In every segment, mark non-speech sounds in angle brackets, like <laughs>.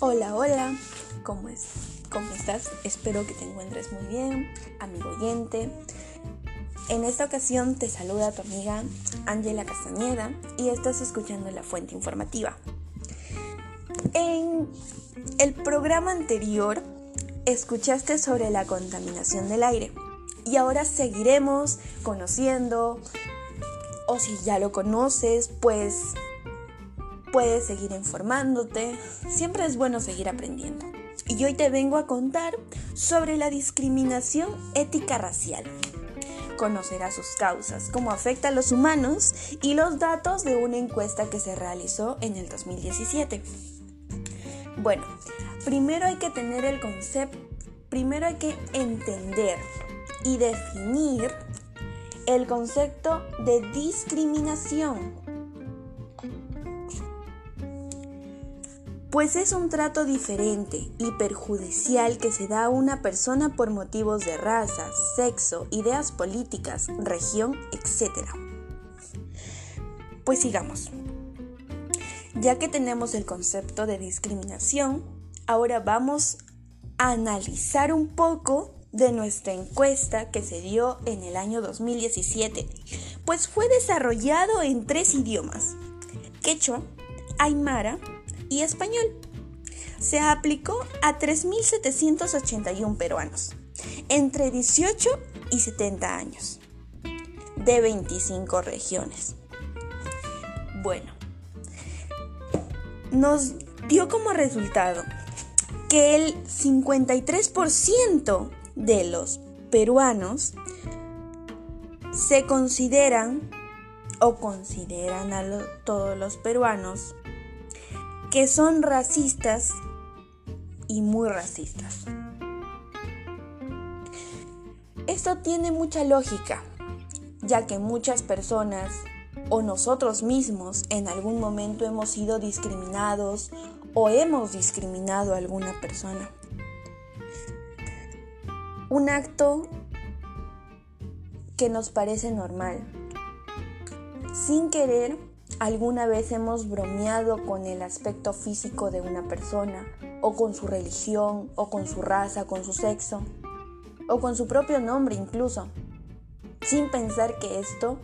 Hola, hola, ¿cómo, es? ¿cómo estás? Espero que te encuentres muy bien, amigo oyente. En esta ocasión te saluda tu amiga Ángela Castañeda y estás escuchando La Fuente Informativa. En el programa anterior escuchaste sobre la contaminación del aire y ahora seguiremos conociendo o si ya lo conoces, pues puedes seguir informándote. Siempre es bueno seguir aprendiendo. Y hoy te vengo a contar sobre la discriminación ética racial. Conocerás sus causas, cómo afecta a los humanos y los datos de una encuesta que se realizó en el 2017. Bueno, primero hay que tener el concepto, primero hay que entender y definir el concepto de discriminación pues es un trato diferente y perjudicial que se da a una persona por motivos de raza, sexo, ideas políticas, región, etc. Pues sigamos. Ya que tenemos el concepto de discriminación, ahora vamos a analizar un poco de nuestra encuesta que se dio en el año 2017, pues fue desarrollado en tres idiomas, quechua, aymara y español. Se aplicó a 3.781 peruanos entre 18 y 70 años de 25 regiones. Bueno, nos dio como resultado que el 53% de los peruanos se consideran o consideran a todos los peruanos que son racistas y muy racistas. Esto tiene mucha lógica, ya que muchas personas o nosotros mismos en algún momento hemos sido discriminados o hemos discriminado a alguna persona. Un acto que nos parece normal. Sin querer, ¿Alguna vez hemos bromeado con el aspecto físico de una persona, o con su religión, o con su raza, con su sexo, o con su propio nombre incluso, sin pensar que esto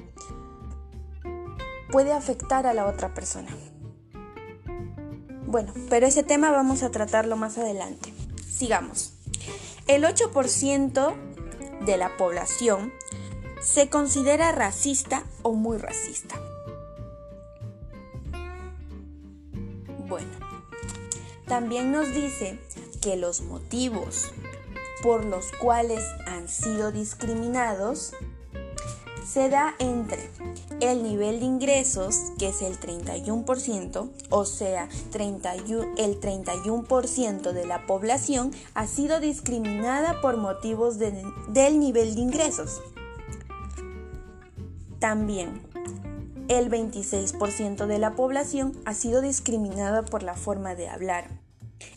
puede afectar a la otra persona? Bueno, pero ese tema vamos a tratarlo más adelante. Sigamos. El 8% de la población se considera racista o muy racista. Bueno, también nos dice que los motivos por los cuales han sido discriminados se da entre el nivel de ingresos, que es el 31%, o sea, el 31% de la población ha sido discriminada por motivos del nivel de ingresos. También el 26% de la población ha sido discriminada por la forma de hablar.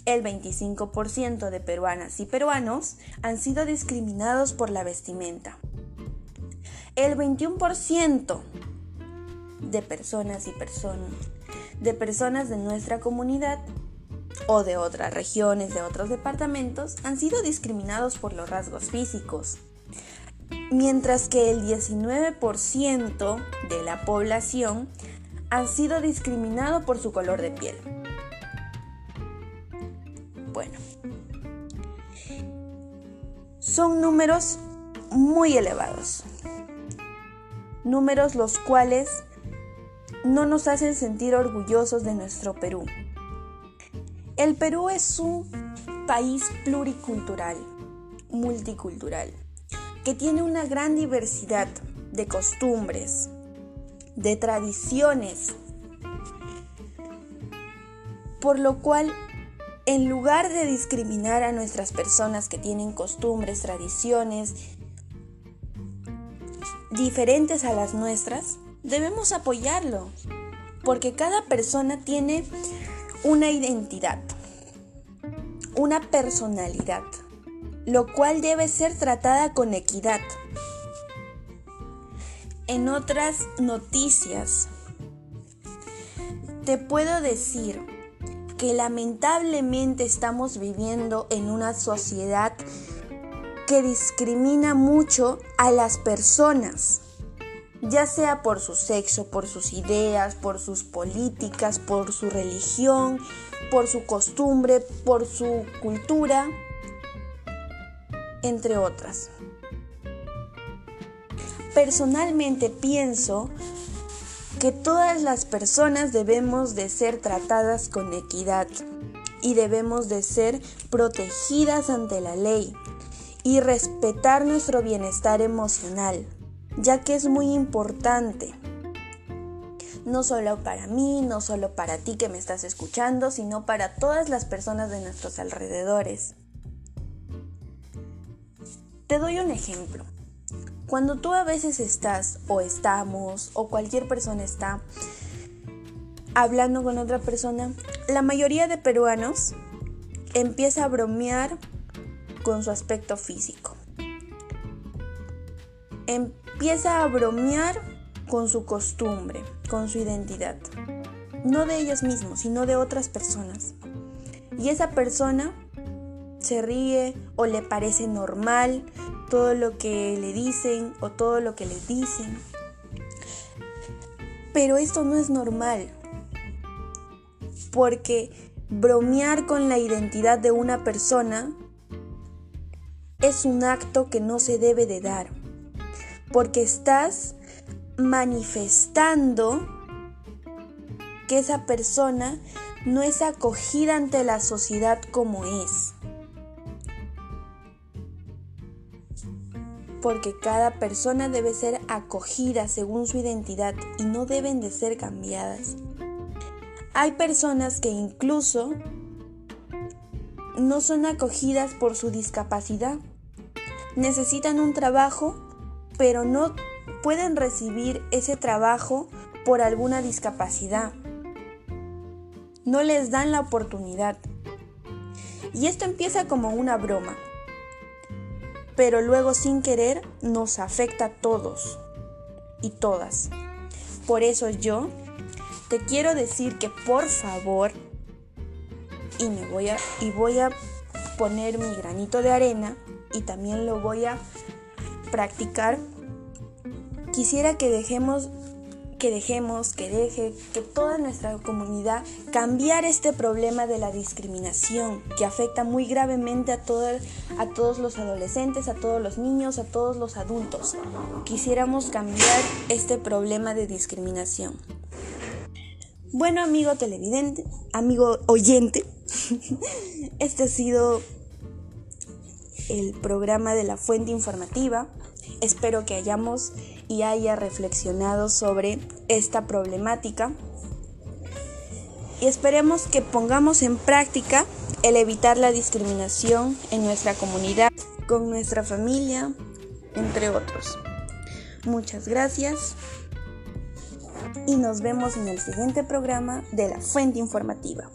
El 25% de peruanas y peruanos han sido discriminados por la vestimenta. El 21% de personas y personas de personas de nuestra comunidad o de otras regiones, de otros departamentos, han sido discriminados por los rasgos físicos, mientras que el 19% de la población han sido discriminados por su color de piel. Bueno, son números muy elevados, números los cuales no nos hacen sentir orgullosos de nuestro Perú. El Perú es un país pluricultural, multicultural que tiene una gran diversidad de costumbres, de tradiciones, por lo cual en lugar de discriminar a nuestras personas que tienen costumbres, tradiciones diferentes a las nuestras, debemos apoyarlo, porque cada persona tiene una identidad, una personalidad lo cual debe ser tratada con equidad. En otras noticias, te puedo decir que lamentablemente estamos viviendo en una sociedad que discrimina mucho a las personas, ya sea por su sexo, por sus ideas, por sus políticas, por su religión, por su costumbre, por su cultura, entre otras. Personalmente pienso que todas las personas debemos de ser tratadas con equidad y debemos de ser protegidas ante la ley y respetar nuestro bienestar emocional, ya que es muy importante. No solo para mí, no solo para ti que me estás escuchando, sino para todas las personas de nuestros alrededores. Te doy un ejemplo. Cuando tú a veces estás o estamos o cualquier persona está hablando con otra persona, la mayoría de peruanos empieza a bromear con su aspecto físico. Empieza a bromear con su costumbre, con su identidad. No de ellos mismos, sino de otras personas. Y esa persona se ríe o le parece normal todo lo que le dicen o todo lo que le dicen. Pero esto no es normal. Porque bromear con la identidad de una persona es un acto que no se debe de dar. Porque estás manifestando que esa persona no es acogida ante la sociedad como es. Porque cada persona debe ser acogida según su identidad y no deben de ser cambiadas. Hay personas que incluso no son acogidas por su discapacidad. Necesitan un trabajo, pero no pueden recibir ese trabajo por alguna discapacidad. No les dan la oportunidad. Y esto empieza como una broma pero luego sin querer nos afecta a todos y todas. Por eso yo te quiero decir que por favor y me voy a y voy a poner mi granito de arena y también lo voy a practicar. Quisiera que dejemos que dejemos, que deje, que toda nuestra comunidad cambiar este problema de la discriminación que afecta muy gravemente a, a todos los adolescentes, a todos los niños, a todos los adultos. Quisiéramos cambiar este problema de discriminación. Bueno, amigo televidente, amigo oyente, <laughs> este ha sido el programa de la fuente informativa. Espero que hayamos y haya reflexionado sobre esta problemática. Y esperemos que pongamos en práctica el evitar la discriminación en nuestra comunidad, con nuestra familia, entre otros. Muchas gracias y nos vemos en el siguiente programa de la Fuente Informativa.